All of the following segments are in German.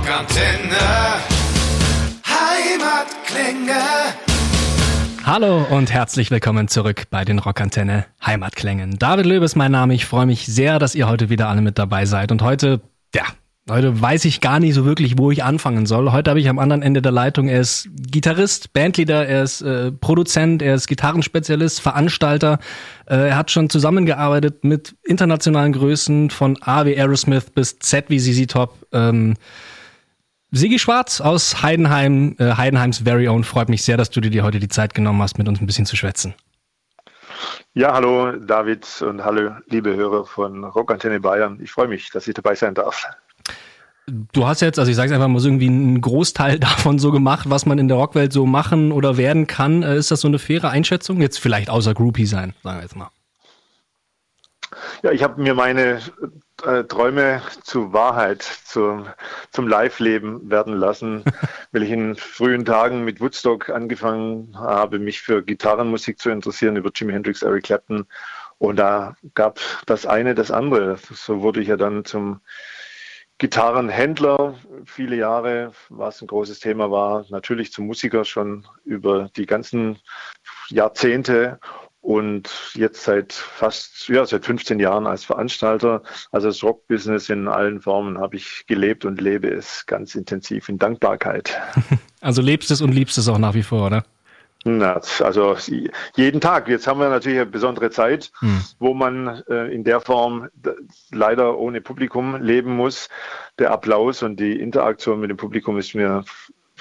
Rockantenne. Heimatklänge. Hallo und herzlich willkommen zurück bei den Rockantenne Heimatklängen. David Löb ist mein Name. Ich freue mich sehr, dass ihr heute wieder alle mit dabei seid. Und heute, ja, heute weiß ich gar nicht so wirklich, wo ich anfangen soll. Heute habe ich am anderen Ende der Leitung, er ist Gitarrist, Bandleader, er ist äh, Produzent, er ist Gitarrenspezialist, Veranstalter. Äh, er hat schon zusammengearbeitet mit internationalen Größen von A wie Aerosmith bis Z wie ZZ Top. Ähm, Sigi Schwarz aus Heidenheim, äh, Heidenheims Very Own, freut mich sehr, dass du dir heute die Zeit genommen hast, mit uns ein bisschen zu schwätzen. Ja, hallo David und hallo liebe Hörer von Rockantenne Bayern. Ich freue mich, dass ich dabei sein darf. Du hast jetzt, also ich sage einfach mal so irgendwie einen Großteil davon so gemacht, was man in der Rockwelt so machen oder werden kann. Äh, ist das so eine faire Einschätzung? Jetzt vielleicht außer Groupie sein, sagen wir jetzt mal. Ja, ich habe mir meine äh, Träume zu Wahrheit, zu, zum Live-Leben werden lassen, weil ich in frühen Tagen mit Woodstock angefangen habe, mich für Gitarrenmusik zu interessieren, über Jimi Hendrix, Eric Clapton. Und da gab das eine das andere. So wurde ich ja dann zum Gitarrenhändler. Viele Jahre, was ein großes Thema war, natürlich zum Musiker schon über die ganzen Jahrzehnte und jetzt seit fast, ja, seit 15 Jahren als Veranstalter. Also das Rockbusiness in allen Formen habe ich gelebt und lebe es ganz intensiv in Dankbarkeit. Also lebst es und liebst es auch nach wie vor, oder? Na, also jeden Tag. Jetzt haben wir natürlich eine besondere Zeit, hm. wo man äh, in der Form leider ohne Publikum leben muss. Der Applaus und die Interaktion mit dem Publikum ist mir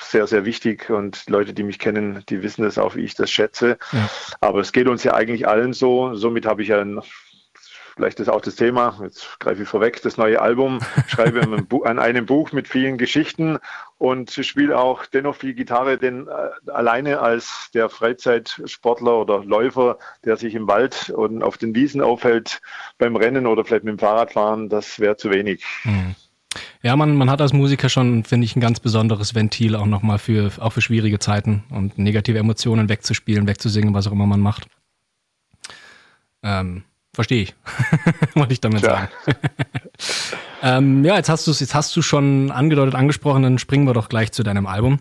sehr, sehr wichtig und Leute, die mich kennen, die wissen das auch, wie ich das schätze. Ja. Aber es geht uns ja eigentlich allen so. Somit habe ich ja vielleicht ist auch das Thema, jetzt greife ich vorweg, das neue Album, schreibe an einem Buch mit vielen Geschichten und spiele auch dennoch viel Gitarre, denn äh, alleine als der Freizeitsportler oder Läufer, der sich im Wald und auf den Wiesen aufhält beim Rennen oder vielleicht mit dem Fahrradfahren, das wäre zu wenig. Mhm. Ja, man, man hat als Musiker schon, finde ich, ein ganz besonderes Ventil auch nochmal für, auch für schwierige Zeiten und negative Emotionen wegzuspielen, wegzusingen, was auch immer man macht. Ähm, Verstehe ich, wollte ich damit sagen. ähm, ja, jetzt hast du jetzt hast du schon angedeutet, angesprochen, dann springen wir doch gleich zu deinem Album.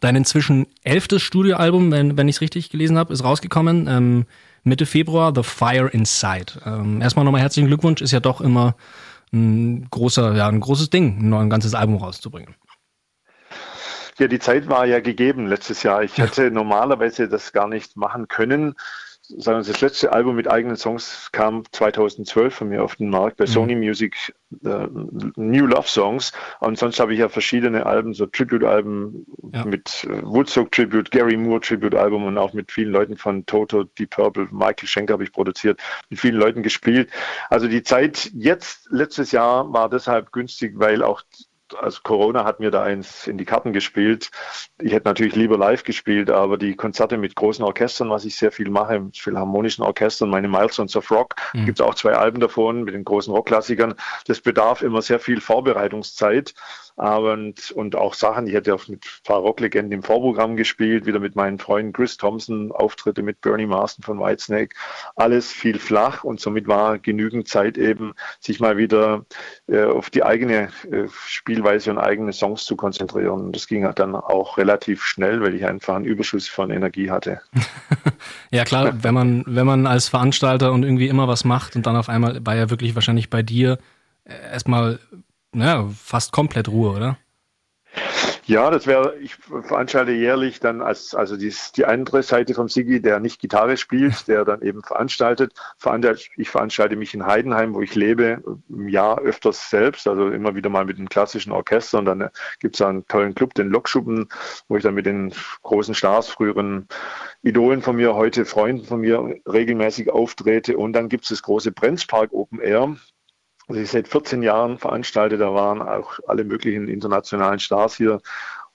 Dein inzwischen elftes Studioalbum, wenn, wenn ich es richtig gelesen habe, ist rausgekommen. Ähm, Mitte Februar, The Fire Inside. Ähm, erstmal nochmal herzlichen Glückwunsch, ist ja doch immer ein großer, ja, ein großes Ding, ein ganzes Album rauszubringen. Ja, die Zeit war ja gegeben letztes Jahr. Ich hätte normalerweise das gar nicht machen können. Sagen wir, das letzte Album mit eigenen Songs kam 2012 von mir auf den Markt bei mhm. Sony Music uh, New Love Songs. Und sonst habe ich ja verschiedene Alben, so Tribute-Alben ja. mit uh, Woodstock Tribute, Gary Moore Tribute-Album und auch mit vielen Leuten von Toto, Deep Purple, Michael Schenker habe ich produziert, mit vielen Leuten gespielt. Also die Zeit jetzt, letztes Jahr, war deshalb günstig, weil auch also Corona hat mir da eins in die Karten gespielt. Ich hätte natürlich lieber live gespielt, aber die Konzerte mit großen Orchestern, was ich sehr viel mache, mit philharmonischen Orchestern, meine Milestones of Rock, mhm. gibt es auch zwei Alben davon mit den großen Rockklassikern. Das bedarf immer sehr viel Vorbereitungszeit. Und, und auch Sachen, ich hätte auch mit ein paar Rocklegenden im Vorprogramm gespielt, wieder mit meinen Freunden Chris Thompson, Auftritte mit Bernie Marston von Whitesnake, alles viel flach und somit war genügend Zeit eben, sich mal wieder äh, auf die eigene äh, Spielweise und eigene Songs zu konzentrieren. Und das ging dann auch relativ schnell, weil ich einfach einen Überschuss von Energie hatte. ja klar, wenn man, wenn man als Veranstalter und irgendwie immer was macht und dann auf einmal war ja wirklich wahrscheinlich bei dir äh, erstmal naja, fast komplett Ruhe, oder? Ja, das wäre, ich veranstalte jährlich dann als, also die, die andere Seite vom Sigi, der nicht Gitarre spielt, der dann eben veranstaltet. Ich veranstalte mich in Heidenheim, wo ich lebe, im Jahr öfters selbst, also immer wieder mal mit einem klassischen Orchester und dann gibt es einen tollen Club, den Lokschuppen, wo ich dann mit den großen Stars, früheren Idolen von mir, heute Freunden von mir regelmäßig auftrete und dann gibt es das große Brenzpark Open Air, was ich seit 14 Jahren veranstalte. Da waren auch alle möglichen internationalen Stars hier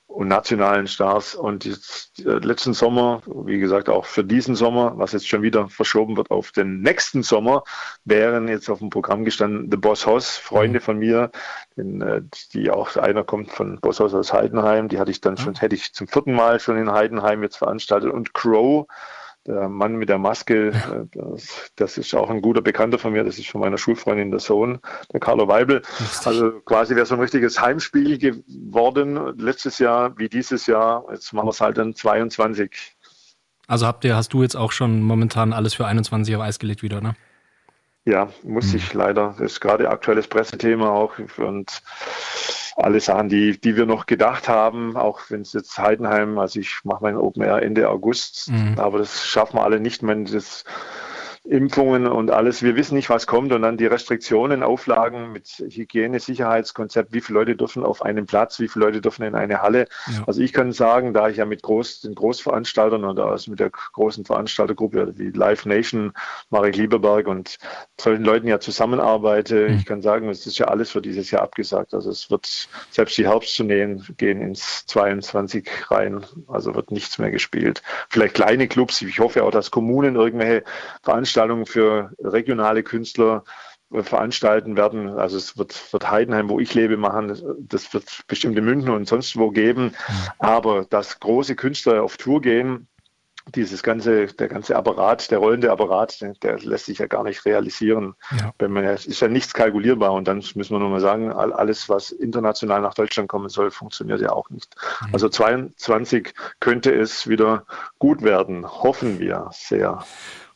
und nationalen Stars. Und jetzt, äh, letzten Sommer, wie gesagt, auch für diesen Sommer, was jetzt schon wieder verschoben wird auf den nächsten Sommer, wären jetzt auf dem Programm gestanden The Boss Hoss, Freunde mhm. von mir, den, äh, die auch, einer kommt von Boss Hoss aus Heidenheim, die hatte ich dann schon, hätte ich zum vierten Mal schon in Heidenheim jetzt veranstaltet und Crow, der Mann mit der Maske, äh, das, das, ist auch ein guter Bekannter von mir, das ist von meiner Schulfreundin der Sohn, der Carlo Weibel. Also quasi wäre so ein richtiges Heimspiel geworden, letztes Jahr wie dieses Jahr. Jetzt machen wir es halt dann 22. Also habt ihr, hast du jetzt auch schon momentan alles für 21 auf Eis gelegt wieder, ne? Ja, muss hm. ich leider. Das ist gerade aktuelles Pressethema auch und alle Sachen, die, die wir noch gedacht haben, auch wenn es jetzt Heidenheim, also ich mache mein Open Air Ende August, mhm. aber das schaffen wir alle nicht. wenn das Impfungen und alles. Wir wissen nicht, was kommt und dann die Restriktionen, Auflagen mit Hygiene, Sicherheitskonzept, wie viele Leute dürfen auf einen Platz, wie viele Leute dürfen in eine Halle. Ja. Also ich kann sagen, da ich ja mit Groß, den Großveranstaltern oder also mit der großen Veranstaltergruppe wie Live Nation, Marek Lieberberg und solchen Leuten ja zusammenarbeite, mhm. ich kann sagen, es ist ja alles für dieses Jahr abgesagt. Also es wird selbst die Herbsttourneen gehen ins 22 rein, also wird nichts mehr gespielt. Vielleicht kleine Clubs, ich hoffe auch, dass Kommunen irgendwelche Veranstaltungen Veranstaltungen für regionale Künstler äh, veranstalten werden. Also es wird, wird Heidenheim, wo ich lebe, machen. Das wird bestimmt in München und sonst wo geben. Mhm. Aber dass große Künstler auf Tour gehen, dieses ganze, der ganze Apparat, der rollende Apparat, der, der lässt sich ja gar nicht realisieren. Ja. Wenn man, es ist ja nichts kalkulierbar und dann müssen wir nur mal sagen, alles, was international nach Deutschland kommen soll, funktioniert ja auch nicht. Mhm. Also 22 könnte es wieder gut werden, hoffen wir sehr.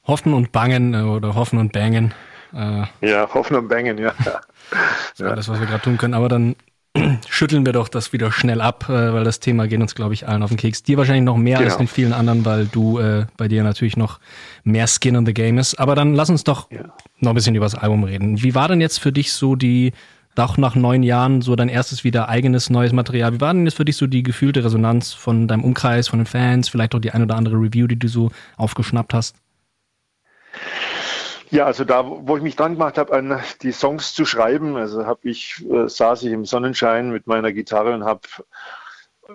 Hoffen und Bangen äh, oder Hoffen und Bangen. Äh, ja, Hoffen und Bangen, ja. das ist ja. alles, was wir gerade tun können. Aber dann schütteln wir doch das wieder schnell ab, äh, weil das Thema geht uns, glaube ich, allen auf den Keks. Dir wahrscheinlich noch mehr genau. als den vielen anderen, weil du äh, bei dir natürlich noch mehr Skin in the Game ist. Aber dann lass uns doch ja. noch ein bisschen über das Album reden. Wie war denn jetzt für dich so die, auch nach neun Jahren, so dein erstes wieder eigenes neues Material? Wie war denn jetzt für dich so die gefühlte Resonanz von deinem Umkreis, von den Fans, vielleicht auch die ein oder andere Review, die du so aufgeschnappt hast? Ja, also da, wo ich mich dran gemacht habe, an die Songs zu schreiben, also habe ich, äh, saß ich im Sonnenschein mit meiner Gitarre und habe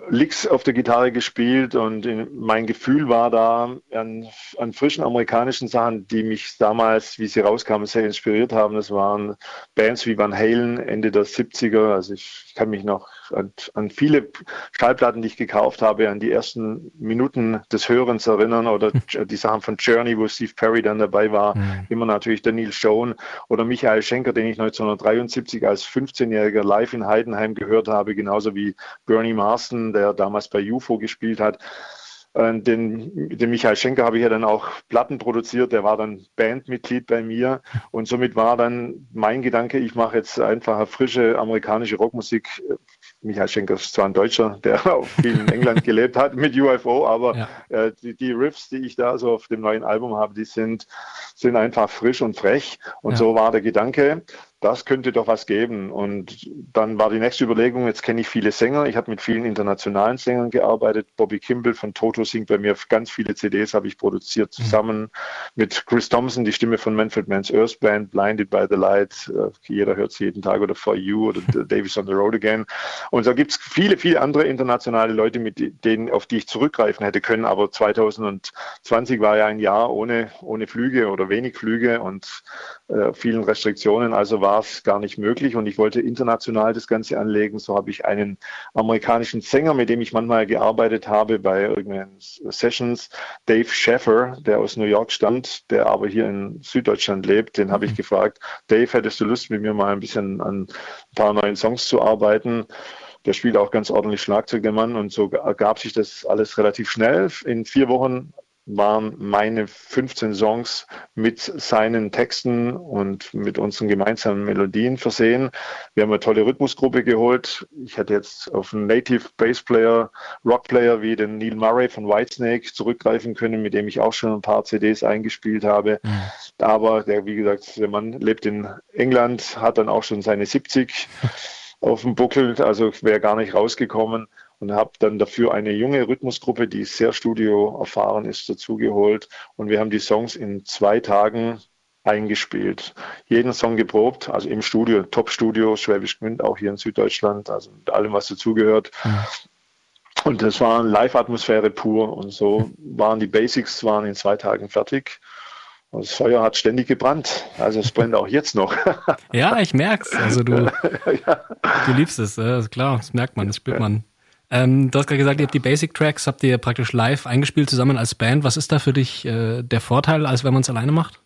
Licks auf der Gitarre gespielt und mein Gefühl war da an, an, frischen amerikanischen Sachen, die mich damals, wie sie rauskamen, sehr inspiriert haben. Das waren Bands wie Van Halen, Ende der 70er. Also ich kann mich noch an, an viele Schallplatten, die ich gekauft habe, an die ersten Minuten des Hörens erinnern oder die Sachen von Journey, wo Steve Perry dann dabei war. Mhm. Immer natürlich Daniel Schoen oder Michael Schenker, den ich 1973 als 15-Jähriger live in Heidenheim gehört habe, genauso wie Bernie Marston, der damals bei UFO gespielt hat. Äh, den, den Michael Schenker habe ich ja dann auch Platten produziert, der war dann Bandmitglied bei mir und somit war dann mein Gedanke, ich mache jetzt einfach frische amerikanische Rockmusik. Michael Schenker ist zwar ein Deutscher, der auch viel in England gelebt hat mit UFO, aber ja. äh, die, die, Riffs, die ich da so auf dem neuen Album habe, die sind, sind einfach frisch und frech und ja. so war der Gedanke das könnte doch was geben. Und dann war die nächste Überlegung, jetzt kenne ich viele Sänger, ich habe mit vielen internationalen Sängern gearbeitet. Bobby Kimball von Toto singt bei mir ganz viele CDs, habe ich produziert mhm. zusammen mhm. mit Chris Thompson, die Stimme von Manfred Mann's Earth Band, Blinded by the Light, äh, jeder hört es jeden Tag oder For You oder Davis on the Road Again. Und da gibt es viele, viele andere internationale Leute, mit denen, auf die ich zurückgreifen hätte können. Aber 2020 war ja ein Jahr ohne, ohne Flüge oder wenig Flüge und äh, vielen Restriktionen. Also war war es gar nicht möglich und ich wollte international das Ganze anlegen. So habe ich einen amerikanischen Sänger, mit dem ich manchmal gearbeitet habe bei irgendwelchen Sessions, Dave Sheffer, der aus New York stammt, der aber hier in Süddeutschland lebt. Den habe ich mhm. gefragt, Dave, hättest du Lust, mit mir mal ein bisschen an ein paar neuen Songs zu arbeiten? Der spielt auch ganz ordentlich Schlagzeug, der Mann. Und so ergab sich das alles relativ schnell. In vier Wochen waren meine 15 Songs mit seinen Texten und mit unseren gemeinsamen Melodien versehen. Wir haben eine tolle Rhythmusgruppe geholt. Ich hätte jetzt auf einen Native Bass Player, Rock Player wie den Neil Murray von Whitesnake zurückgreifen können, mit dem ich auch schon ein paar CDs eingespielt habe. Mhm. Aber der, wie gesagt, der Mann lebt in England, hat dann auch schon seine 70 auf dem Buckel, also wäre gar nicht rausgekommen und habe dann dafür eine junge Rhythmusgruppe, die sehr studio erfahren ist, dazugeholt. Und wir haben die Songs in zwei Tagen eingespielt. Jeden Song geprobt, also im Studio, Top-Studio, Schwäbisch Gmünd, auch hier in Süddeutschland, also mit allem, was dazugehört. Mhm. Und das war Live-Atmosphäre pur. Und so waren die Basics waren in zwei Tagen fertig. Und das Feuer hat ständig gebrannt. Also es brennt auch jetzt noch. ja, ich merk's. Also du, ja. du liebst es, äh, klar, das merkt man, das spürt man. Ähm, du hast gerade gesagt, ihr habt die Basic Tracks, habt ihr praktisch live eingespielt zusammen als Band. Was ist da für dich äh, der Vorteil, als wenn man es alleine macht?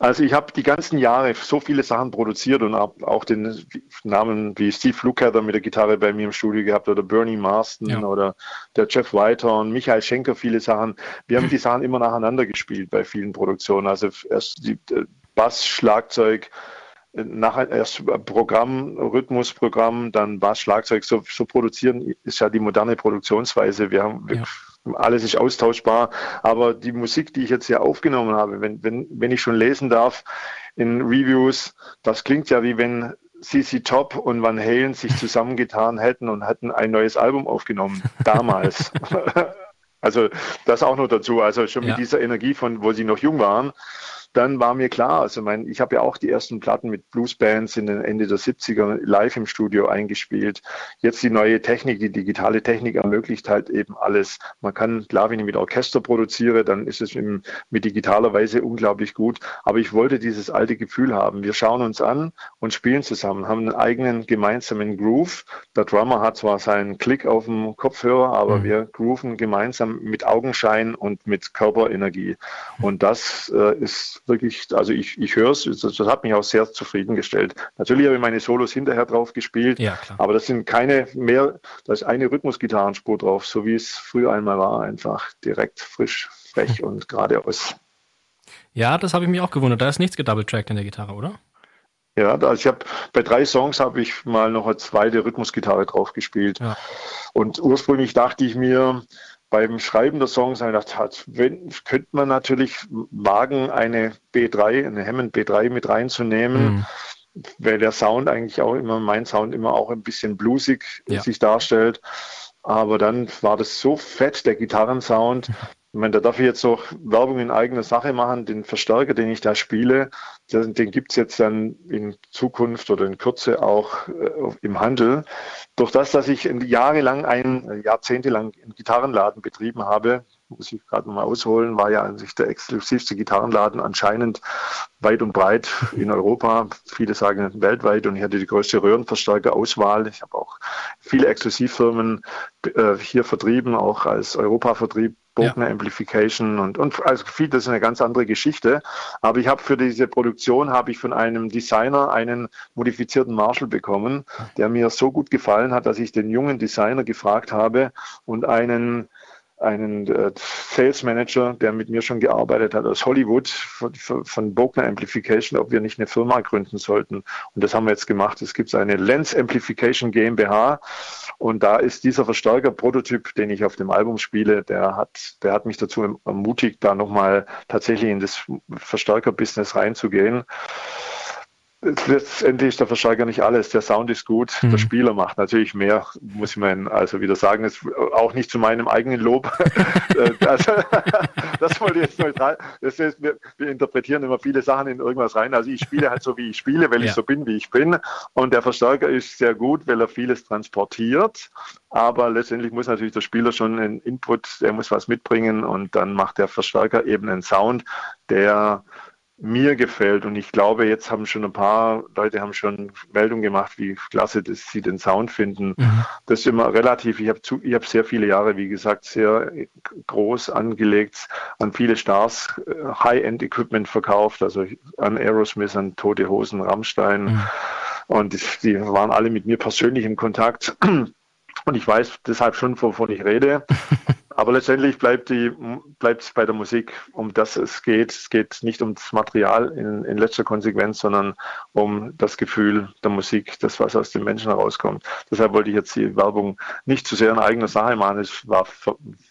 Also ich habe die ganzen Jahre so viele Sachen produziert und habe auch den Namen wie Steve Lukather mit der Gitarre bei mir im Studio gehabt oder Bernie Marston ja. oder der Jeff Whiter und Michael Schenker, viele Sachen. Wir haben die Sachen immer nacheinander gespielt bei vielen Produktionen. Also erst die äh, Bass, Schlagzeug, nachher erst Programm, Rhythmusprogramm, dann Bass, Schlagzeug. So, so produzieren ist ja die moderne Produktionsweise. Wir haben ja alles ist austauschbar. Aber die Musik, die ich jetzt hier aufgenommen habe, wenn, wenn, wenn ich schon lesen darf in Reviews, das klingt ja wie wenn CC Top und Van Halen sich zusammengetan hätten und hätten ein neues Album aufgenommen. Damals. also das auch noch dazu. Also schon mit ja. dieser Energie von, wo sie noch jung waren dann war mir klar, also mein, ich habe ja auch die ersten Platten mit Bluesbands in den Ende der 70er live im Studio eingespielt. Jetzt die neue Technik, die digitale Technik ermöglicht halt eben alles. Man kann, klar, wenn ich mit Orchester produziere, dann ist es im, mit digitaler Weise unglaublich gut. Aber ich wollte dieses alte Gefühl haben. Wir schauen uns an und spielen zusammen, haben einen eigenen gemeinsamen Groove. Der Drummer hat zwar seinen Klick auf dem Kopfhörer, aber mhm. wir grooven gemeinsam mit Augenschein und mit Körperenergie. Und das äh, ist wirklich, also ich, ich höre es, das, das, hat mich auch sehr zufriedengestellt. Natürlich habe ich meine Solos hinterher drauf gespielt, ja, aber das sind keine mehr, da ist eine Rhythmusgitarrenspur drauf, so wie es früher einmal war, einfach direkt frisch, frech und geradeaus. Ja, das habe ich mich auch gewundert. Da ist nichts gedoubletrackt in der Gitarre, oder? Ja, also ich habe bei drei Songs habe ich mal noch eine zweite Rhythmusgitarre drauf gespielt. Ja. Und ursprünglich dachte ich mir, beim Schreiben der Songs gedacht hat, wenn, könnte man natürlich wagen, eine B3, eine Hammond B3 mit reinzunehmen, mhm. weil der Sound eigentlich auch immer, mein Sound immer auch ein bisschen bluesig ja. sich darstellt. Aber dann war das so fett, der Gitarrensound, Ich meine, da darf ich jetzt auch Werbung in eigener Sache machen. Den Verstärker, den ich da spiele, den, den gibt es jetzt dann in Zukunft oder in Kürze auch äh, im Handel. Durch das, dass ich jahrelang, ein, äh, jahrzehntelang einen Gitarrenladen betrieben habe, muss ich gerade mal ausholen, war ja an sich der exklusivste Gitarrenladen anscheinend weit und breit in Europa. Viele sagen weltweit und ich hatte die größte Röhrenverstärker-Auswahl. Ich habe auch viele Exklusivfirmen äh, hier vertrieben, auch als Europa-Vertrieb Bogner ja. Amplification und, und also viel, das ist eine ganz andere Geschichte. Aber ich habe für diese Produktion habe ich von einem Designer einen modifizierten Marshall bekommen, der mir so gut gefallen hat, dass ich den jungen Designer gefragt habe und einen einen äh, Sales Manager, der mit mir schon gearbeitet hat aus Hollywood von, von Bogner Amplification, ob wir nicht eine Firma gründen sollten. Und das haben wir jetzt gemacht. Es gibt eine Lens Amplification GmbH und da ist dieser Verstärker-Prototyp, den ich auf dem Album spiele, der hat, der hat mich dazu ermutigt, da nochmal tatsächlich in das Verstärker-Business reinzugehen letztendlich ist der Verstärker nicht alles. Der Sound ist gut, mhm. der Spieler macht natürlich mehr, muss ich man also wieder sagen. ist auch nicht zu meinem eigenen Lob. also, das wollte ich jetzt neutral. Das ist, wir, wir, interpretieren immer viele Sachen in irgendwas rein. Also ich spiele halt so, wie ich spiele, weil ja. ich so bin, wie ich bin. Und der Verstärker ist sehr gut, weil er vieles transportiert. Aber letztendlich muss natürlich der Spieler schon einen Input, der muss was mitbringen und dann macht der Verstärker eben einen Sound, der mir gefällt. Und ich glaube, jetzt haben schon ein paar Leute haben schon Meldungen gemacht, wie klasse dass sie den Sound finden. Mhm. Das ist immer relativ. Ich habe ich habe sehr viele Jahre, wie gesagt, sehr groß angelegt, an viele Stars äh, High-End-Equipment verkauft, also an Aerosmith, an Tote Hosen, Rammstein. Mhm. Und die, die waren alle mit mir persönlich im Kontakt. Und ich weiß deshalb schon, wovon ich rede. Aber letztendlich bleibt die, bleibt es bei der Musik, um das es geht. Es geht nicht um das Material in, in letzter Konsequenz, sondern um das Gefühl der Musik, das, was aus den Menschen herauskommt. Deshalb wollte ich jetzt die Werbung nicht zu sehr in eigener Sache machen. Es war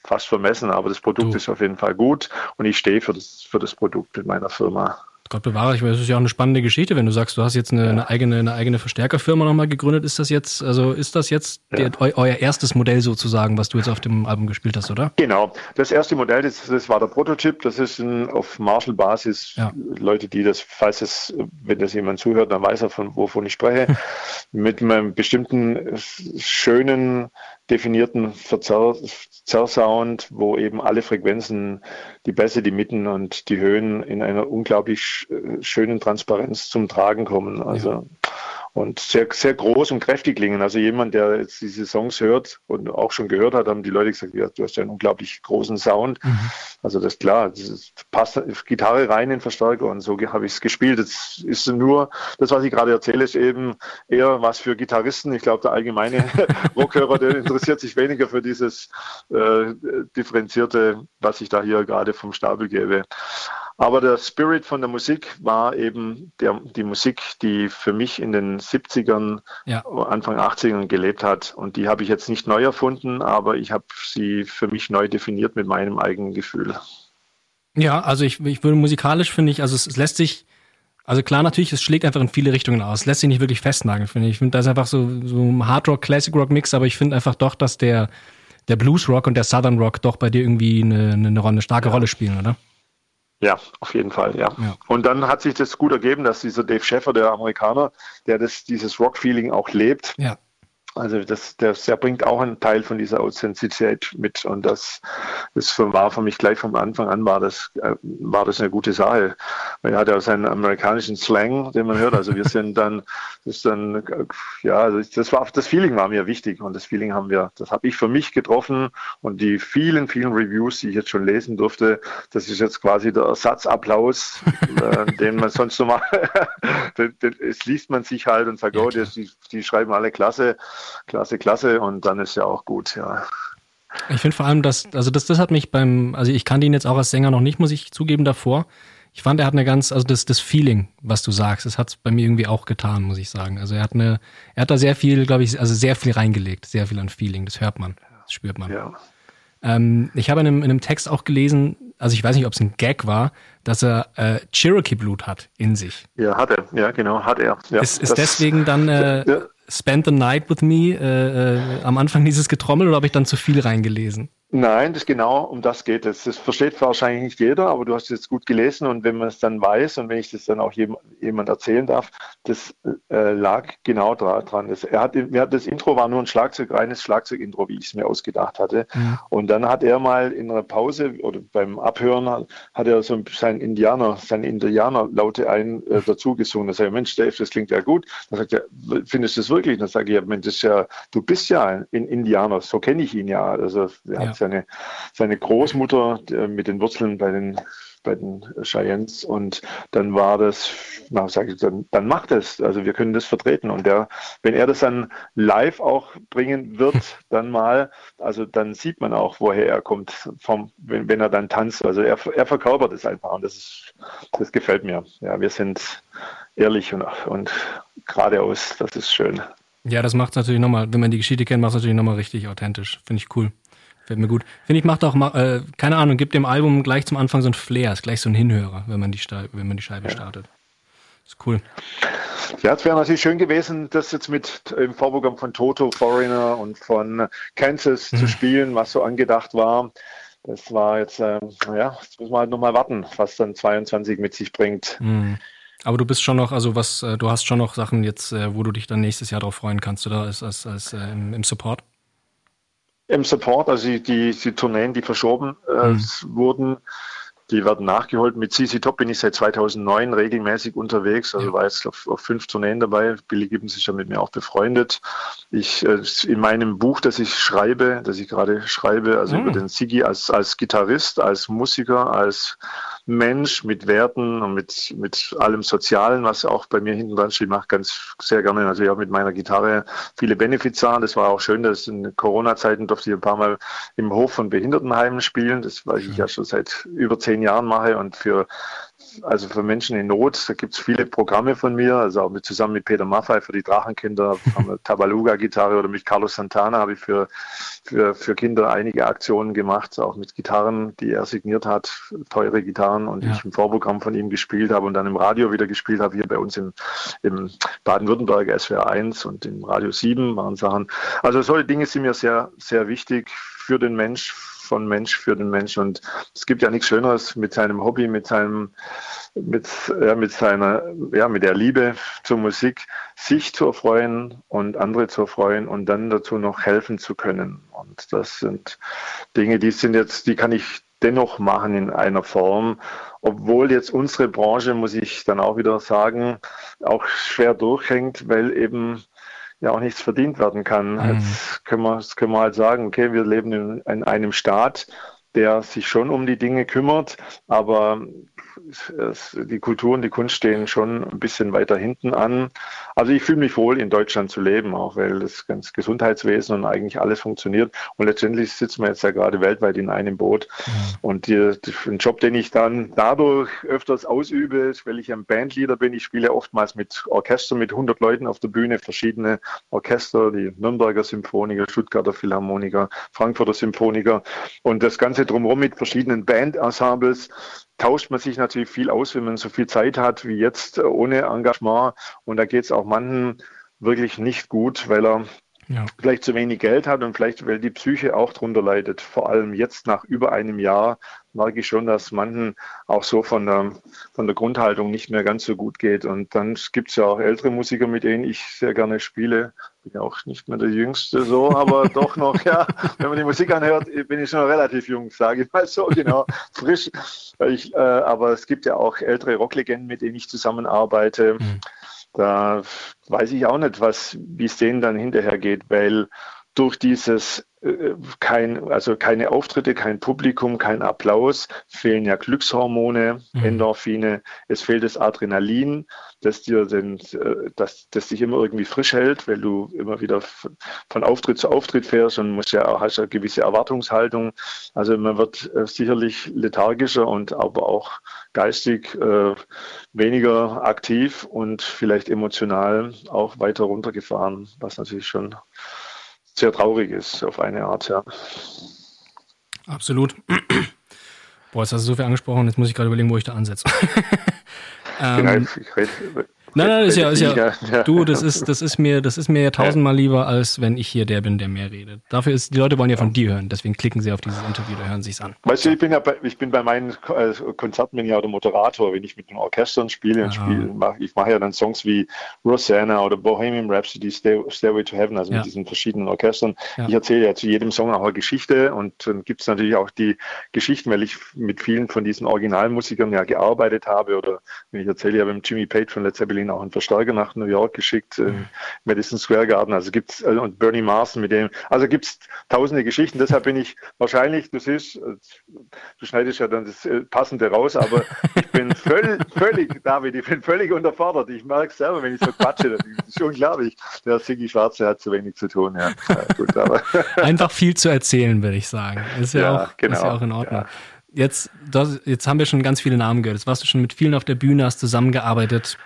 fast vermessen, aber das Produkt du. ist auf jeden Fall gut und ich stehe für das, für das Produkt in meiner Firma. Gott bewahre, ich weiß, das ist ja auch eine spannende Geschichte, wenn du sagst, du hast jetzt eine, ja. eine eigene, eine eigene Verstärkerfirma nochmal gegründet. Ist das jetzt, also ist das jetzt ja. der, eu, euer erstes Modell sozusagen, was du jetzt auf dem Album gespielt hast, oder? Genau. Das erste Modell, das, das war der Prototyp, das ist ein, auf Marshall-Basis. Ja. Leute, die das, falls es, wenn das jemand zuhört, dann weiß er, von wovon ich spreche, mit einem bestimmten schönen definierten Verzerrsound, wo eben alle Frequenzen, die Bässe, die Mitten und die Höhen in einer unglaublich schönen Transparenz zum Tragen kommen. Also ja. Und sehr, sehr groß und kräftig klingen. Also jemand, der jetzt diese Songs hört und auch schon gehört hat, haben die Leute gesagt, ja, du hast ja einen unglaublich großen Sound. Mhm. Also das ist klar, das ist, passt Gitarre rein in Verstärker und so habe ich es gespielt. Das ist nur, das, was ich gerade erzähle, ist eben eher was für Gitarristen. Ich glaube, der allgemeine Rockhörer, der interessiert sich weniger für dieses äh, differenzierte, was ich da hier gerade vom Stapel gebe. Aber der Spirit von der Musik war eben der, die Musik, die für mich in den 70ern, ja. Anfang 80ern gelebt hat. Und die habe ich jetzt nicht neu erfunden, aber ich habe sie für mich neu definiert mit meinem eigenen Gefühl. Ja, also ich, ich würde musikalisch finde ich, also es, es, lässt sich, also klar natürlich, es schlägt einfach in viele Richtungen aus. Es lässt sich nicht wirklich festnageln, finde ich. Ich finde, das ist einfach so, so ein Hard Rock, Classic Rock Mix, aber ich finde einfach doch, dass der, der Blues Rock und der Southern Rock doch bei dir irgendwie eine, eine, eine starke ja. Rolle spielen, oder? Ja, auf jeden Fall, ja. ja. Und dann hat sich das gut ergeben, dass dieser Dave Sheffer, der Amerikaner, der das, dieses Rock-Feeling auch lebt, ja. Also das, das, der bringt auch einen Teil von dieser Authentizität mit und das, das war für mich gleich vom Anfang an war das, äh, war das eine gute Sache. Er hat ja seinen amerikanischen Slang, den man hört. Also wir sind dann, das ist dann, ja, also das war, das Feeling war mir wichtig und das Feeling haben wir, das habe ich für mich getroffen und die vielen, vielen Reviews, die ich jetzt schon lesen durfte, das ist jetzt quasi der Ersatzapplaus, äh, den man sonst so macht. es liest man sich halt und sagt, oh, die, die schreiben alle klasse klasse, klasse und dann ist ja auch gut, ja. Ich finde vor allem, dass, also das, das hat mich beim, also ich kannte ihn jetzt auch als Sänger noch nicht, muss ich zugeben, davor. Ich fand, er hat eine ganz, also das, das Feeling, was du sagst, das hat es bei mir irgendwie auch getan, muss ich sagen. Also er hat eine, er hat da sehr viel, glaube ich, also sehr viel reingelegt, sehr viel an Feeling, das hört man, das spürt man. Ja. Ähm, ich habe in einem, in einem Text auch gelesen, also ich weiß nicht, ob es ein Gag war, dass er äh, Cherokee-Blut hat in sich. Ja, hat er, ja, genau, hat er. Ja, ist, ist deswegen dann äh, ja. Spend the Night with Me äh, äh, am Anfang dieses Getrommel oder habe ich dann zu viel reingelesen? Nein, das genau um das geht es. Das versteht wahrscheinlich nicht jeder, aber du hast es jetzt gut gelesen und wenn man es dann weiß und wenn ich das dann auch jemand, jemand erzählen darf, das äh, lag genau dran. Das, er hat, hat das Intro war nur ein Schlagzeug, reines Schlagzeugintro, wie ich es mir ausgedacht hatte. Mhm. Und dann hat er mal in einer Pause oder beim Abhören hat er so sein Indianer, seine Indianerlaute ein äh, dazu gesungen. Da sage ich, Mensch, Dave, das klingt ja gut. Dann sagt er, findest du das wirklich? Dann sage ich, ja, Mensch, das ist ja, du bist ja ein Indianer, so kenne ich ihn ja. Also er ja. hat seine, seine Großmutter mit den Wurzeln bei den bei den Cheyennes und dann war das, na, sag ich, dann, dann macht es. Also wir können das vertreten und der, wenn er das dann live auch bringen wird, dann mal, also dann sieht man auch, woher er kommt, vom, wenn, wenn er dann tanzt. Also er, er verkörpert es einfach und das ist, das gefällt mir. Ja, wir sind ehrlich und, und geradeaus, das ist schön. Ja, das macht es natürlich nochmal, wenn man die Geschichte kennt, macht es natürlich nochmal richtig authentisch. Finde ich cool. Fällt mir gut. Finde ich, macht auch, äh, keine Ahnung, gibt dem Album gleich zum Anfang so ein Flair, ist gleich so ein Hinhörer, wenn man die, wenn man die Scheibe ja. startet. Ist cool. Ja, es wäre natürlich schön gewesen, das jetzt mit im Vorprogramm von Toto, Foreigner und von Kansas mhm. zu spielen, was so angedacht war. Das war jetzt, äh, ja, jetzt müssen wir halt nochmal warten, was dann 22 mit sich bringt. Mhm. Aber du bist schon noch, also was, äh, du hast schon noch Sachen jetzt, äh, wo du dich dann nächstes Jahr drauf freuen kannst, oder als, als, als äh, im, im Support? Im Support, also die, die, die Tourneen, die verschoben äh, mhm. wurden, die werden nachgeholt. Mit CC Top bin ich seit 2009 regelmäßig unterwegs. Also ja. war jetzt auf, auf, fünf Tourneen dabei. Billy Gibbons ist ja mit mir auch befreundet. Ich äh, in meinem Buch, das ich schreibe, das ich gerade schreibe, also mhm. über den Sigi als als Gitarrist, als Musiker, als Mensch mit Werten und mit, mit allem Sozialen, was auch bei mir hinten dran steht, mache ganz sehr gerne natürlich auch mit meiner Gitarre viele Benefits an. Das war auch schön, dass in Corona-Zeiten durfte ich ein paar Mal im Hof von Behindertenheimen spielen. Das, was ich ja schon seit über zehn Jahren mache und für also für Menschen in Not, da gibt es viele Programme von mir, also auch mit, zusammen mit Peter Maffei für die Drachenkinder, Tabaluga-Gitarre oder mit Carlos Santana habe ich für, für, für Kinder einige Aktionen gemacht, auch mit Gitarren, die er signiert hat, teure Gitarren und ja. ich im Vorprogramm von ihm gespielt habe und dann im Radio wieder gespielt habe, hier bei uns im, im Baden-Württemberg SWR 1 und im Radio 7 waren Sachen. Also solche Dinge sind mir sehr, sehr wichtig für den Mensch, von Mensch für den Mensch. Und es gibt ja nichts Schöneres mit seinem Hobby, mit seinem, mit, ja, mit seiner, ja, mit der Liebe zur Musik, sich zu erfreuen und andere zu erfreuen und dann dazu noch helfen zu können. Und das sind Dinge, die sind jetzt, die kann ich dennoch machen in einer Form, obwohl jetzt unsere Branche, muss ich dann auch wieder sagen, auch schwer durchhängt, weil eben ja auch nichts verdient werden kann. Mhm. Jetzt können wir, jetzt können wir halt sagen, okay, wir leben in, in einem Staat, der sich schon um die Dinge kümmert, aber die Kultur und die Kunst stehen schon ein bisschen weiter hinten an. Also ich fühle mich wohl, in Deutschland zu leben, auch weil das ganze Gesundheitswesen und eigentlich alles funktioniert. Und letztendlich sitzen wir jetzt ja gerade weltweit in einem Boot. Und die, die, ein Job, den ich dann dadurch öfters ausübe, weil ich ein Bandleader bin. Ich spiele oftmals mit Orchester mit 100 Leuten auf der Bühne, verschiedene Orchester, die Nürnberger Symphoniker, Stuttgarter Philharmoniker, Frankfurter Symphoniker und das Ganze drumherum mit verschiedenen Bandensembles tauscht man sich natürlich viel aus, wenn man so viel Zeit hat wie jetzt äh, ohne Engagement. Und da geht es auch manchen wirklich nicht gut, weil er ja. vielleicht zu wenig Geld hat und vielleicht, weil die Psyche auch drunter leidet. Vor allem jetzt nach über einem Jahr merke ich schon, dass manchen auch so von der, von der Grundhaltung nicht mehr ganz so gut geht. Und dann gibt es ja auch ältere Musiker, mit denen ich sehr gerne spiele. Bin ja auch nicht mehr der Jüngste so, aber doch noch, ja, wenn man die Musik anhört, bin ich schon relativ jung, sage ich mal so, genau, frisch. Ich, äh, aber es gibt ja auch ältere Rocklegenden, mit denen ich zusammenarbeite. Mhm. Da weiß ich auch nicht, was, wie es denen dann hinterher geht, weil durch dieses äh, kein, also keine Auftritte, kein Publikum, kein Applaus, fehlen ja Glückshormone, mhm. Endorphine, es fehlt das Adrenalin, das dir den, äh, das, das dich immer irgendwie frisch hält, weil du immer wieder von Auftritt zu Auftritt fährst und musst ja hast eine gewisse Erwartungshaltung. Also man wird äh, sicherlich lethargischer und aber auch geistig äh, weniger aktiv und vielleicht emotional auch weiter runtergefahren, was natürlich schon sehr traurig ist auf eine Art, ja. Absolut. Boah, jetzt hast du so viel angesprochen, jetzt muss ich gerade überlegen, wo ich da ansetze. ähm, ich rede, Nein, nein, ist ja, ist ja, du, das ist, das ist mir, das ist mir ja tausendmal lieber, als wenn ich hier der bin, der mehr redet. Dafür ist, die Leute wollen ja von dir hören, deswegen klicken sie auf dieses Interview oder hören sich's an. Weißt du, ich bin ja bei, ich bin bei meinen äh, Konzerten bin ja der Moderator, wenn ich mit den Orchestern spiele und spiele, ich mache ja dann Songs wie Rosanna oder Bohemian Rhapsody, Stairway to Heaven, also ja. mit diesen verschiedenen Orchestern. Ja. Ich erzähle ja zu jedem Song auch eine Geschichte und dann gibt es natürlich auch die Geschichten, weil ich mit vielen von diesen Originalmusikern ja gearbeitet habe oder ich erzähle ja beim Jimmy Page von Led Zeppelin ihn auch einen Verstärker nach New York geschickt, mhm. Madison Square Garden. Also gibt's äh, und Bernie Marsden mit dem. Also gibt's tausende Geschichten. Deshalb bin ich wahrscheinlich, du siehst, äh, du schneidest ja dann das äh, Passende raus, aber ich bin völlig, völlig, David, ich bin völlig unterfordert. Ich merke es selber, wenn ich so quatsche. Das ist unglaublich. Der Siggi Schwarze hat zu wenig zu tun. Ja, ja gut, aber Einfach viel zu erzählen, würde ich sagen. Ist ja, ja auch, genau, ist ja auch in Ordnung. Ja jetzt, das, jetzt haben wir schon ganz viele Namen gehört. Jetzt warst du schon mit vielen auf der Bühne, hast zusammengearbeitet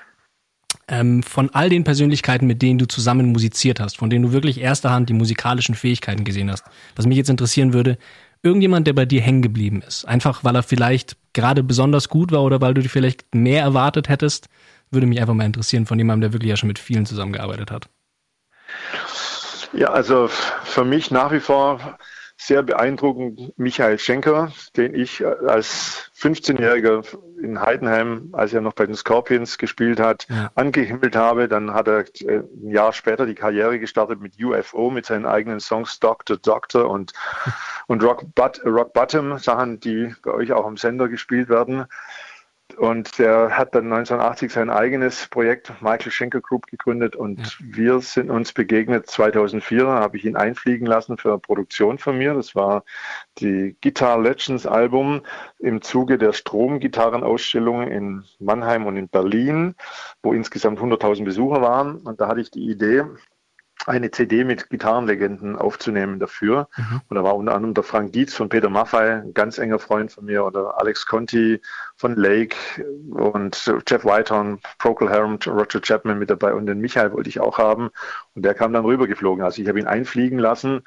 ähm, von all den Persönlichkeiten, mit denen du zusammen musiziert hast, von denen du wirklich erster Hand die musikalischen Fähigkeiten gesehen hast, was mich jetzt interessieren würde, irgendjemand, der bei dir hängen geblieben ist, einfach weil er vielleicht gerade besonders gut war oder weil du dir vielleicht mehr erwartet hättest, würde mich einfach mal interessieren von jemandem, der wirklich ja schon mit vielen zusammengearbeitet hat. Ja, also für mich nach wie vor sehr beeindruckend Michael Schenker, den ich als 15-Jähriger in Heidenheim, als er noch bei den Scorpions gespielt hat, ja. angehimmelt habe. Dann hat er äh, ein Jahr später die Karriere gestartet mit UFO, mit seinen eigenen Songs Doctor Doctor und, und Rock, Rock Bottom, Sachen, die bei euch auch am Sender gespielt werden. Und der hat dann 1980 sein eigenes Projekt Michael Schenker Group gegründet und ja. wir sind uns begegnet 2004, habe ich ihn einfliegen lassen für eine Produktion von mir. Das war die Guitar Legends Album im Zuge der Stromgitarrenausstellung in Mannheim und in Berlin, wo insgesamt 100.000 Besucher waren. Und da hatte ich die Idee, eine CD mit Gitarrenlegenden aufzunehmen dafür. Mhm. Und da war unter anderem der Frank Dietz von Peter Maffei, ein ganz enger Freund von mir, oder Alex Conti von Lake und Jeff Whitehorn, Procol Harum, Roger Chapman mit dabei und den Michael wollte ich auch haben. Und der kam dann rübergeflogen. Also ich habe ihn einfliegen lassen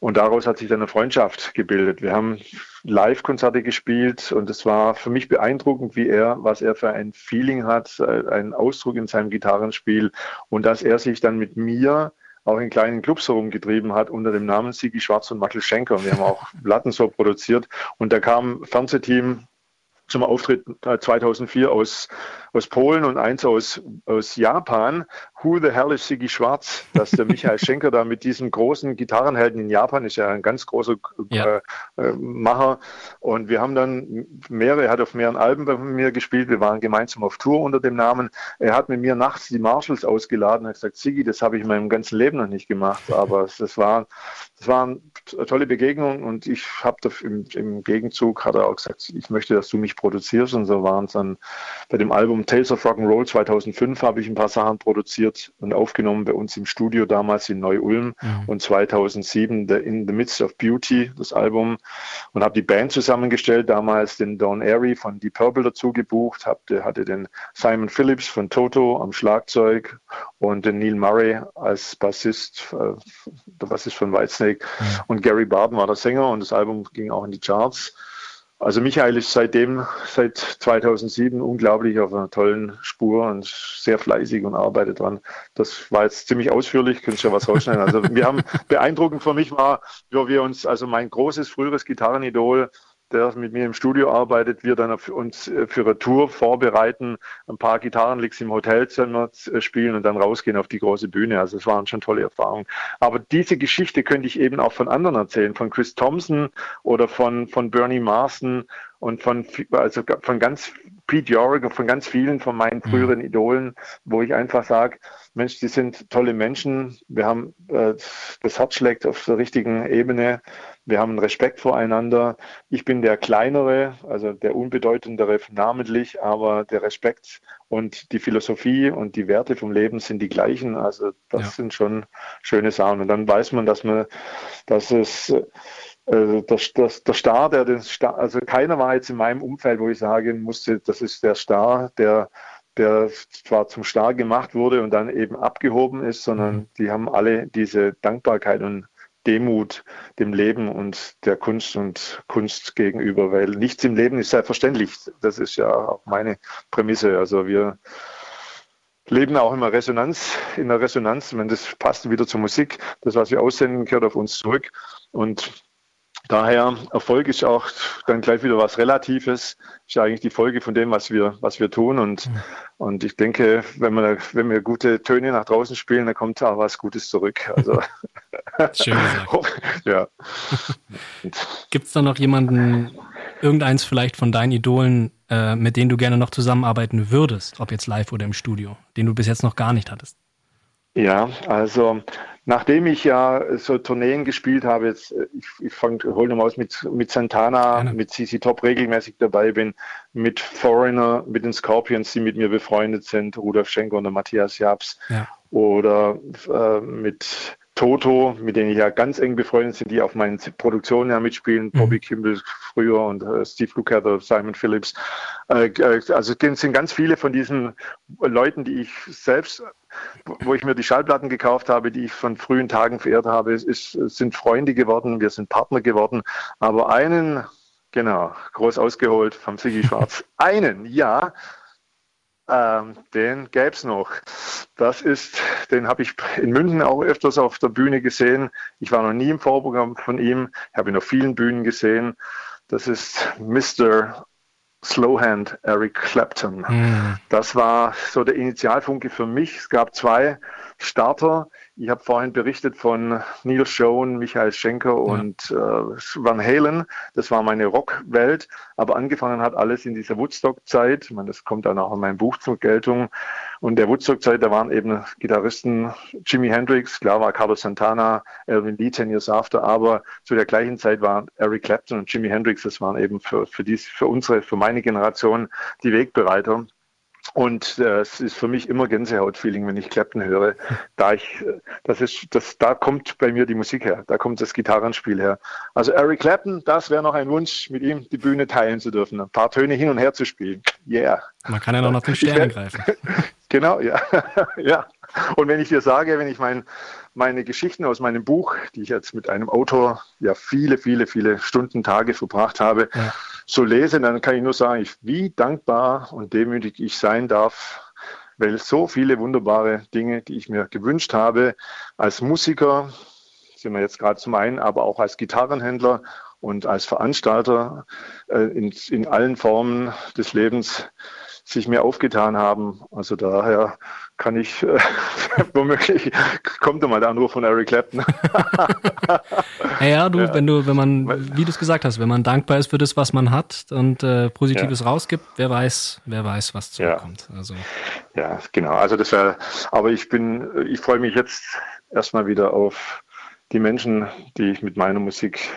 und daraus hat sich dann eine Freundschaft gebildet. Wir haben Live-Konzerte gespielt und es war für mich beeindruckend, wie er, was er für ein Feeling hat, äh, einen Ausdruck in seinem Gitarrenspiel und dass er sich dann mit mir auch in kleinen Clubs herumgetrieben hat unter dem Namen Sigi Schwarz und Michael Schenker. Und wir haben auch Platten so produziert. Und da kam ein Fernsehteam zum Auftritt 2004 äh, aus, aus Polen und eins aus, aus Japan. Who the hell is Siggy Schwarz? Dass der Michael Schenker da mit diesem großen Gitarrenhelden in Japan ist ja ein ganz großer ja. Äh, äh, Macher. Und wir haben dann mehrere, er hat auf mehreren Alben bei mir gespielt. Wir waren gemeinsam auf Tour unter dem Namen. Er hat mit mir nachts die Marshalls ausgeladen und hat gesagt, Siggy, das habe ich in meinem ganzen Leben noch nicht gemacht. Aber das war, das waren tolle Begegnungen und ich habe im, im Gegenzug hat er auch gesagt, ich möchte, dass du mich produzierst. Und so waren es dann bei dem Album Tales of Rock'n'Roll 2005 habe ich ein paar Sachen produziert und aufgenommen bei uns im Studio damals in Neu-Ulm mhm. und 2007 The In the Midst of Beauty, das Album und habe die Band zusammengestellt, damals den Don Airy von Deep Purple dazu gebucht, hatte, hatte den Simon Phillips von Toto am Schlagzeug und den Neil Murray als Bassist, äh, der Bassist von Whitesnake mhm. und Gary Barton war der Sänger und das Album ging auch in die Charts. Also Michael ist seitdem, seit 2007 unglaublich auf einer tollen Spur und sehr fleißig und arbeitet dran. Das war jetzt ziemlich ausführlich, könntest ja was rausschneiden. Also wir haben, beeindruckend für mich war, wie wir uns, also mein großes früheres Gitarrenidol, der mit mir im Studio arbeitet, wir dann uns äh, für eine Tour vorbereiten, ein paar Gitarrenlicks im Hotelzimmer äh, spielen und dann rausgehen auf die große Bühne. Also es waren schon tolle Erfahrungen. Aber diese Geschichte könnte ich eben auch von anderen erzählen, von Chris Thompson oder von, von Bernie Marston und von, also von ganz Pete Yorick, von ganz vielen von meinen mhm. früheren Idolen, wo ich einfach sage, Mensch, die sind tolle Menschen. Wir haben äh, das Herz schlägt auf der richtigen Ebene. Wir haben Respekt voreinander. Ich bin der kleinere, also der unbedeutendere namentlich, aber der Respekt und die Philosophie und die Werte vom Leben sind die gleichen. Also das ja. sind schon schöne Sachen. Und dann weiß man, dass man, dass es also das, das, der Star, der den Star, also keiner war jetzt in meinem Umfeld, wo ich sagen musste, das ist der Star, der der zwar zum Star gemacht wurde und dann eben abgehoben ist, sondern mhm. die haben alle diese Dankbarkeit und Demut dem Leben und der Kunst und Kunst gegenüber, weil nichts im Leben ist selbstverständlich. Das ist ja auch meine Prämisse. Also wir leben auch immer Resonanz, in der Resonanz, wenn das passt wieder zur Musik. Das, was wir aussenden, kehrt auf uns zurück. Und Daher Erfolg ist auch dann gleich wieder was Relatives, ist ja eigentlich die Folge von dem, was wir, was wir tun. Und, mhm. und ich denke, wenn wir, wenn wir gute Töne nach draußen spielen, dann kommt auch was Gutes zurück. Also, Schön gesagt. ja. Gibt es da noch jemanden, irgendeins vielleicht von deinen Idolen, äh, mit denen du gerne noch zusammenarbeiten würdest, ob jetzt live oder im Studio, den du bis jetzt noch gar nicht hattest? Ja, also nachdem ich ja so Tourneen gespielt habe, jetzt, äh, ich, ich hole nochmal aus mit, mit Santana, Gerne. mit CC Top regelmäßig dabei bin, mit Foreigner, mit den Scorpions, die mit mir befreundet sind, Rudolf Schenker und Matthias Jabs, ja. oder äh, mit Toto, mit denen ich ja ganz eng befreundet sind, die auf meinen Produktionen ja mitspielen, mhm. Bobby Kimball früher und äh, Steve Lukather, Simon Phillips. Äh, äh also sind ganz viele von diesen Leuten, die ich selbst, wo ich mir die Schallplatten gekauft habe, die ich von frühen Tagen verehrt habe, ist, sind Freunde geworden, wir sind Partner geworden. Aber einen, genau, groß ausgeholt vom Siggi Schwarz, einen, ja, ähm, den gäbe es noch. Das ist, den habe ich in München auch öfters auf der Bühne gesehen. Ich war noch nie im Vorprogramm von ihm, habe ihn auf vielen Bühnen gesehen. Das ist Mr. Slowhand Eric Clapton. Mhm. Das war so der Initialfunke für mich. Es gab zwei Starter. Ich habe vorhin berichtet von Neil Schoen, Michael Schenker und ja. äh, Van Halen. Das war meine Rockwelt. Aber angefangen hat alles in dieser Woodstock-Zeit. Das kommt dann auch in meinem Buch zur Geltung. Und der Woodstock-Zeit, da waren eben Gitarristen Jimi Hendrix, klar war Carlos Santana, Elvin Lee, Ten Years After, aber zu der gleichen Zeit waren Eric Clapton und Jimi Hendrix, das waren eben für, für, dies, für unsere, für meine Generation die Wegbereiter. Und äh, es ist für mich immer Gänsehautfeeling, wenn ich Clapton höre. Da ich, das ist, das, da kommt bei mir die Musik her, da kommt das Gitarrenspiel her. Also Eric Clapton, das wäre noch ein Wunsch, mit ihm die Bühne teilen zu dürfen, ein paar Töne hin und her zu spielen. Yeah. Man kann ja noch nach den Sternen greifen. genau, ja, ja. Und wenn ich dir sage, wenn ich mein, meine Geschichten aus meinem Buch, die ich jetzt mit einem Autor ja viele, viele, viele Stunden, Tage verbracht habe, ja. so lese, dann kann ich nur sagen, ich, wie dankbar und demütig ich sein darf, weil so viele wunderbare Dinge, die ich mir gewünscht habe, als Musiker, sind wir jetzt gerade zum einen, aber auch als Gitarrenhändler und als Veranstalter äh, in, in allen Formen des Lebens sich mir aufgetan haben. Also daher kann ich äh, womöglich kommt mal der Anruf von Eric Clapton. naja, du, ja. wenn du, wenn man, wie du es gesagt hast, wenn man dankbar ist für das, was man hat und äh, Positives ja. rausgibt, wer weiß, wer weiß, was zurückkommt. Ja. Also. ja, genau. Also das wäre, aber ich bin, ich freue mich jetzt erstmal wieder auf die Menschen, die ich mit meiner Musik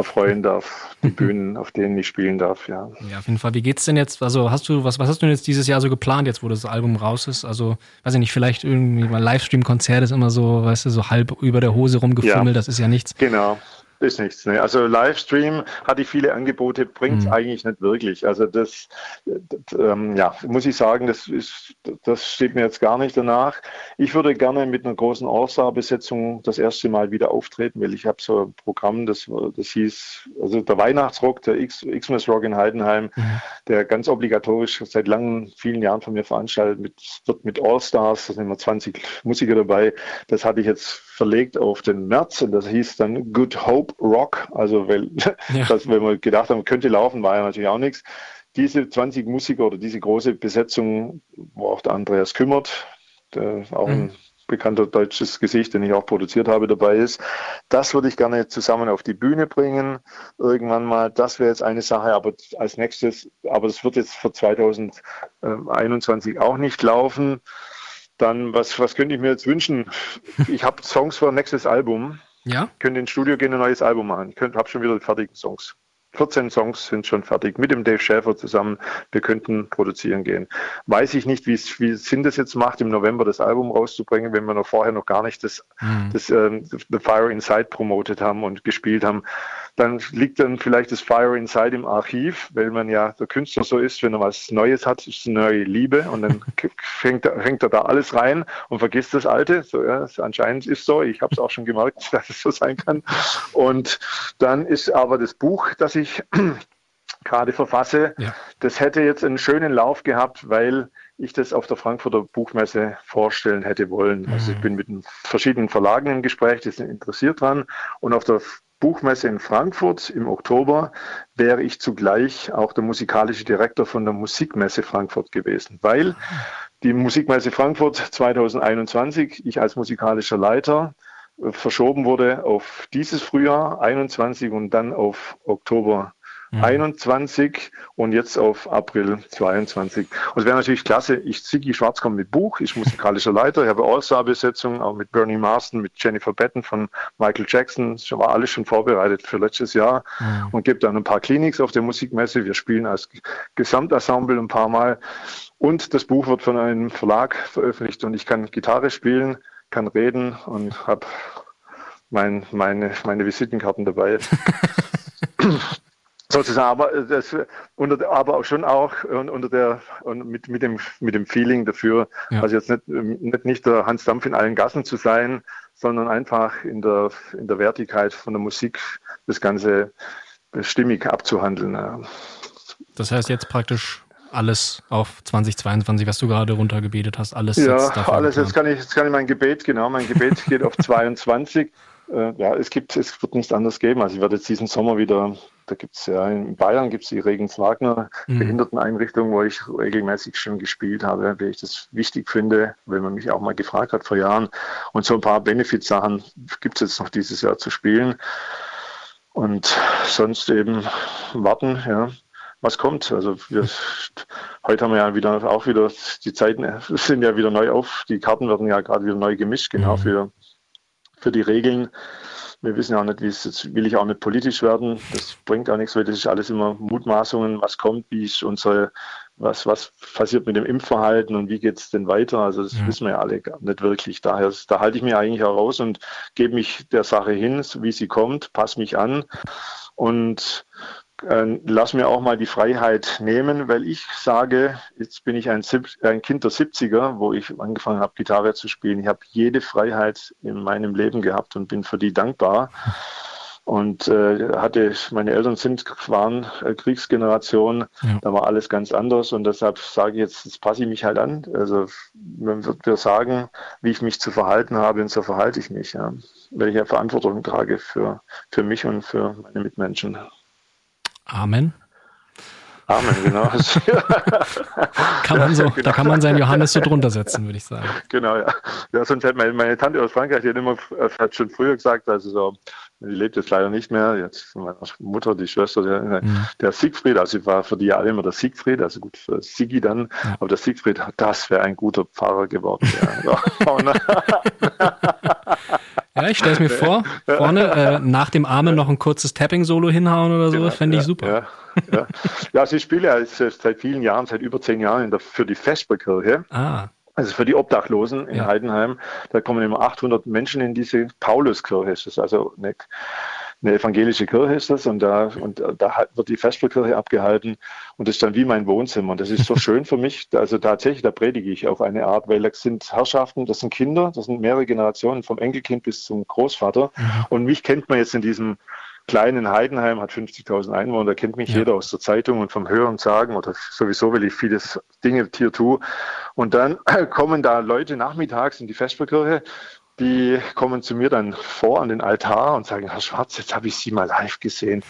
erfreuen darf, die Bühnen, auf denen ich spielen darf, ja. Ja, auf jeden Fall. Wie geht's denn jetzt? Also hast du, was, was hast du denn jetzt dieses Jahr so geplant, jetzt wo das Album raus ist? Also, weiß ich nicht, vielleicht irgendwie mal Livestream-Konzert ist immer so, weißt du, so halb über der Hose rumgefummelt, ja, das ist ja nichts. Genau. Ist nichts. Ne? Also Livestream hatte ich viele Angebote, bringt mhm. eigentlich nicht wirklich. Also das, das ähm, ja, muss ich sagen, das ist, das steht mir jetzt gar nicht danach. Ich würde gerne mit einer großen All-Star-Besetzung das erste Mal wieder auftreten, weil ich habe so ein Programm, das, das hieß, also der Weihnachtsrock, der Xmas Rock in Heidenheim, mhm. der ganz obligatorisch seit langen, vielen Jahren von mir veranstaltet mit, wird mit All-Stars, da sind immer 20 Musiker dabei. Das hatte ich jetzt verlegt auf den März und das hieß dann Good Hope Rock, also weil, ja. das, wenn wir gedacht haben, könnte laufen, war ja natürlich auch nichts. Diese 20 Musiker oder diese große Besetzung, wo auch der Andreas Kümmert, der auch mhm. ein bekannter deutsches Gesicht, den ich auch produziert habe, dabei ist. Das würde ich gerne zusammen auf die Bühne bringen, irgendwann mal. Das wäre jetzt eine Sache, aber als nächstes, aber das wird jetzt für 2021 auch nicht laufen. Dann, was, was könnte ich mir jetzt wünschen? Ich habe Songs für ein nächstes Album. Ja. Könnte ins Studio gehen, ein neues Album machen. Ich habe schon wieder die fertigen Songs. 14 Songs sind schon fertig mit dem Dave Schäfer zusammen. Wir könnten produzieren gehen. Weiß ich nicht, wie Sinn das jetzt macht, im November das Album rauszubringen, wenn wir noch vorher noch gar nicht das, mhm. das ähm, The Fire Inside promotet haben und gespielt haben dann liegt dann vielleicht das Fire Inside im Archiv, weil man ja der Künstler so ist, wenn er was Neues hat, ist es eine neue Liebe und dann fängt er, fängt er da alles rein und vergisst das Alte. So, ja, anscheinend ist so. Ich habe es auch schon gemerkt, dass es so sein kann. Und dann ist aber das Buch, das ich gerade verfasse, ja. das hätte jetzt einen schönen Lauf gehabt, weil ich das auf der Frankfurter Buchmesse vorstellen hätte wollen. Also ich mhm. bin mit verschiedenen Verlagen im Gespräch, die sind interessiert dran. Und auf der Buchmesse in Frankfurt im Oktober wäre ich zugleich auch der musikalische Direktor von der Musikmesse Frankfurt gewesen, weil die Musikmesse Frankfurt 2021, ich als musikalischer Leiter, verschoben wurde auf dieses Frühjahr 21 und dann auf Oktober mhm. 21 und jetzt auf April 22. Und es wäre natürlich klasse, ich, Ziggy Schwarz kommt mit Buch, ich musikalischer Leiter, ich habe All-Star-Besetzung, auch mit Bernie Marston, mit Jennifer Batten von Michael Jackson, das war alles schon vorbereitet für letztes Jahr mhm. und gebe dann ein paar Clinics auf der Musikmesse. Wir spielen als Gesamtensemble ein paar Mal und das Buch wird von einem Verlag veröffentlicht und ich kann Gitarre spielen, kann reden und habe mein, meine, meine Visitenkarten dabei. sozusagen, aber das unter, aber auch schon auch unter der und mit, mit dem mit dem Feeling dafür, ja. also jetzt nicht, nicht nicht der Hans Dampf in allen Gassen zu sein, sondern einfach in der in der Wertigkeit von der Musik das Ganze stimmig abzuhandeln. Das heißt jetzt praktisch alles auf 2022, was du gerade runtergebetet hast, alles ja, alles. Jetzt kann ich jetzt kann ich mein Gebet genau, mein Gebet geht auf 22. Äh, ja, es gibt, es wird nichts anderes geben. Also ich werde jetzt diesen Sommer wieder da gibt es ja in Bayern gibt es die Regens Wagner mhm. Behinderteneinrichtung, wo ich regelmäßig schon gespielt habe, weil ich das wichtig finde, wenn man mich auch mal gefragt hat vor Jahren. Und so ein paar Benefit-Sachen gibt es jetzt noch dieses Jahr zu spielen. Und sonst eben warten, ja, was kommt. Also wir, heute haben wir ja wieder auch wieder, die Zeiten sind ja wieder neu auf, die Karten werden ja gerade wieder neu gemischt, genau mhm. für, für die Regeln. Wir wissen ja auch nicht, wie es jetzt will ich auch nicht politisch werden. Das bringt auch nichts, weil das ist alles immer Mutmaßungen, was kommt, wie ist unsere, was, was passiert mit dem Impfverhalten und wie geht es denn weiter? Also das ja. wissen wir ja alle gar nicht wirklich. Daher, da halte ich mich eigentlich heraus und gebe mich der Sache hin, wie sie kommt, passe mich an und äh, lass mir auch mal die Freiheit nehmen, weil ich sage, jetzt bin ich ein, ein Kind der 70er, wo ich angefangen habe, Gitarre zu spielen. Ich habe jede Freiheit in meinem Leben gehabt und bin für die dankbar. Und äh, hatte, meine Eltern sind, waren äh, Kriegsgeneration, ja. da war alles ganz anders und deshalb sage ich jetzt, jetzt passe ich mich halt an. Also man wird mir sagen, wie ich mich zu verhalten habe und so verhalte ich mich, ja. weil ich ja Verantwortung trage für, für mich und für meine Mitmenschen. Amen. Amen, genau. kann man so, ja, genau. Da kann man seinen Johannes so drunter setzen, würde ich sagen. Genau, ja. Ja, sonst hat meine, meine Tante aus Frankreich, die hat immer hat schon früher gesagt, also so, die lebt jetzt leider nicht mehr, jetzt meine Mutter, die Schwester, der, mhm. der Siegfried, also war für die ja alle immer der Siegfried, also gut für Sigi dann, ja. aber der Siegfried, das wäre ein guter Pfarrer geworden. Ja. Ja, ich stelle es mir vor, vorne äh, nach dem Armen noch ein kurzes Tapping-Solo hinhauen oder so, genau, fände ich super. Ja, ja. ja, sie spielt ja seit vielen Jahren, seit über zehn Jahren der, für die Vesperkirche. Ah. Also für die Obdachlosen in ja. Heidenheim. Da kommen immer 800 Menschen in diese Pauluskirche. Das ist also eine eine evangelische Kirche ist das und da, und da wird die Vesperkirche abgehalten und das ist dann wie mein Wohnzimmer und das ist so schön für mich. Also tatsächlich, da predige ich auf eine Art, weil das sind Herrschaften, das sind Kinder, das sind mehrere Generationen vom Enkelkind bis zum Großvater mhm. und mich kennt man jetzt in diesem kleinen Heidenheim, hat 50.000 Einwohner, da kennt mich ja. jeder aus der Zeitung und vom Hören sagen oder sowieso, weil ich vieles Dinge hier tue. Und dann kommen da Leute nachmittags in die Vesperkirche die kommen zu mir dann vor an den Altar und sagen, Herr Schwarz, jetzt habe ich Sie mal live gesehen.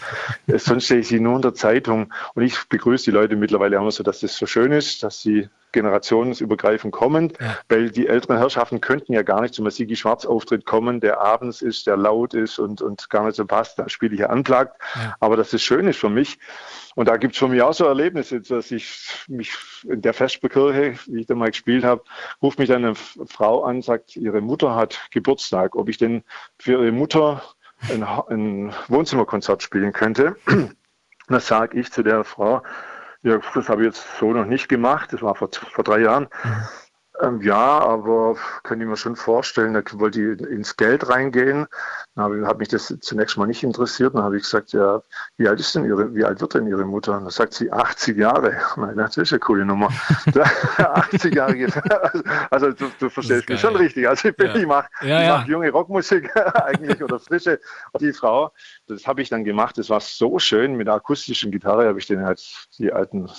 Sonst sehe ich Sie nur in der Zeitung. Und ich begrüße die Leute mittlerweile immer so, dass das so schön ist, dass sie generationsübergreifend kommen, ja. weil die älteren Herrschaften könnten ja gar nicht zum Sigi Schwarz Auftritt kommen, der abends ist, der laut ist und, und gar nicht so passt. Da spiele ich ja anklagt. Ja. Aber dass es schön ist für mich. Und da gibt es für mich auch so Erlebnisse, dass ich mich in der Vesperkirche, wie ich da mal gespielt habe, ruft mich eine Frau an, sagt, ihre Mutter hat Geburtstag, ob ich denn für ihre Mutter ein, ein Wohnzimmerkonzert spielen könnte. Und da sage ich zu der Frau, ja, das habe ich jetzt so noch nicht gemacht. Das war vor, vor drei Jahren. Ähm, ja, aber kann ich mir schon vorstellen, da wollte ich ins Geld reingehen. Dann habe, hat mich das zunächst mal nicht interessiert. Dann habe ich gesagt, ja, wie alt ist denn Ihre, wie alt wird denn Ihre Mutter? Und dann sagt sie 80 Jahre. Nein, das ist eine coole Nummer. 80 Jahre. Also du, du verstehst mich schon richtig. Also ich, ja. ich mache ja, ja. mach junge Rockmusik eigentlich oder frische. Die Frau, das habe ich dann gemacht. Das war so schön. Mit der akustischen Gitarre habe ich den halt die alten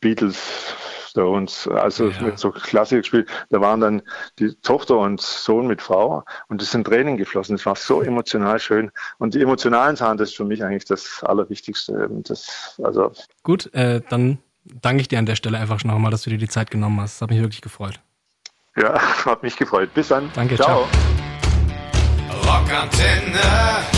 Beatles Stones, also ja. so Klassik gespielt. Da waren dann die Tochter und Sohn mit Frau und es sind Tränen geflossen. Es war so emotional schön. Und die emotionalen Sachen, das ist für mich eigentlich das Allerwichtigste. Das, also Gut, äh, dann danke ich dir an der Stelle einfach schon nochmal, dass du dir die Zeit genommen hast. Das hat mich wirklich gefreut. Ja, hat mich gefreut. Bis dann. Danke, ciao. ciao. Rockantenne.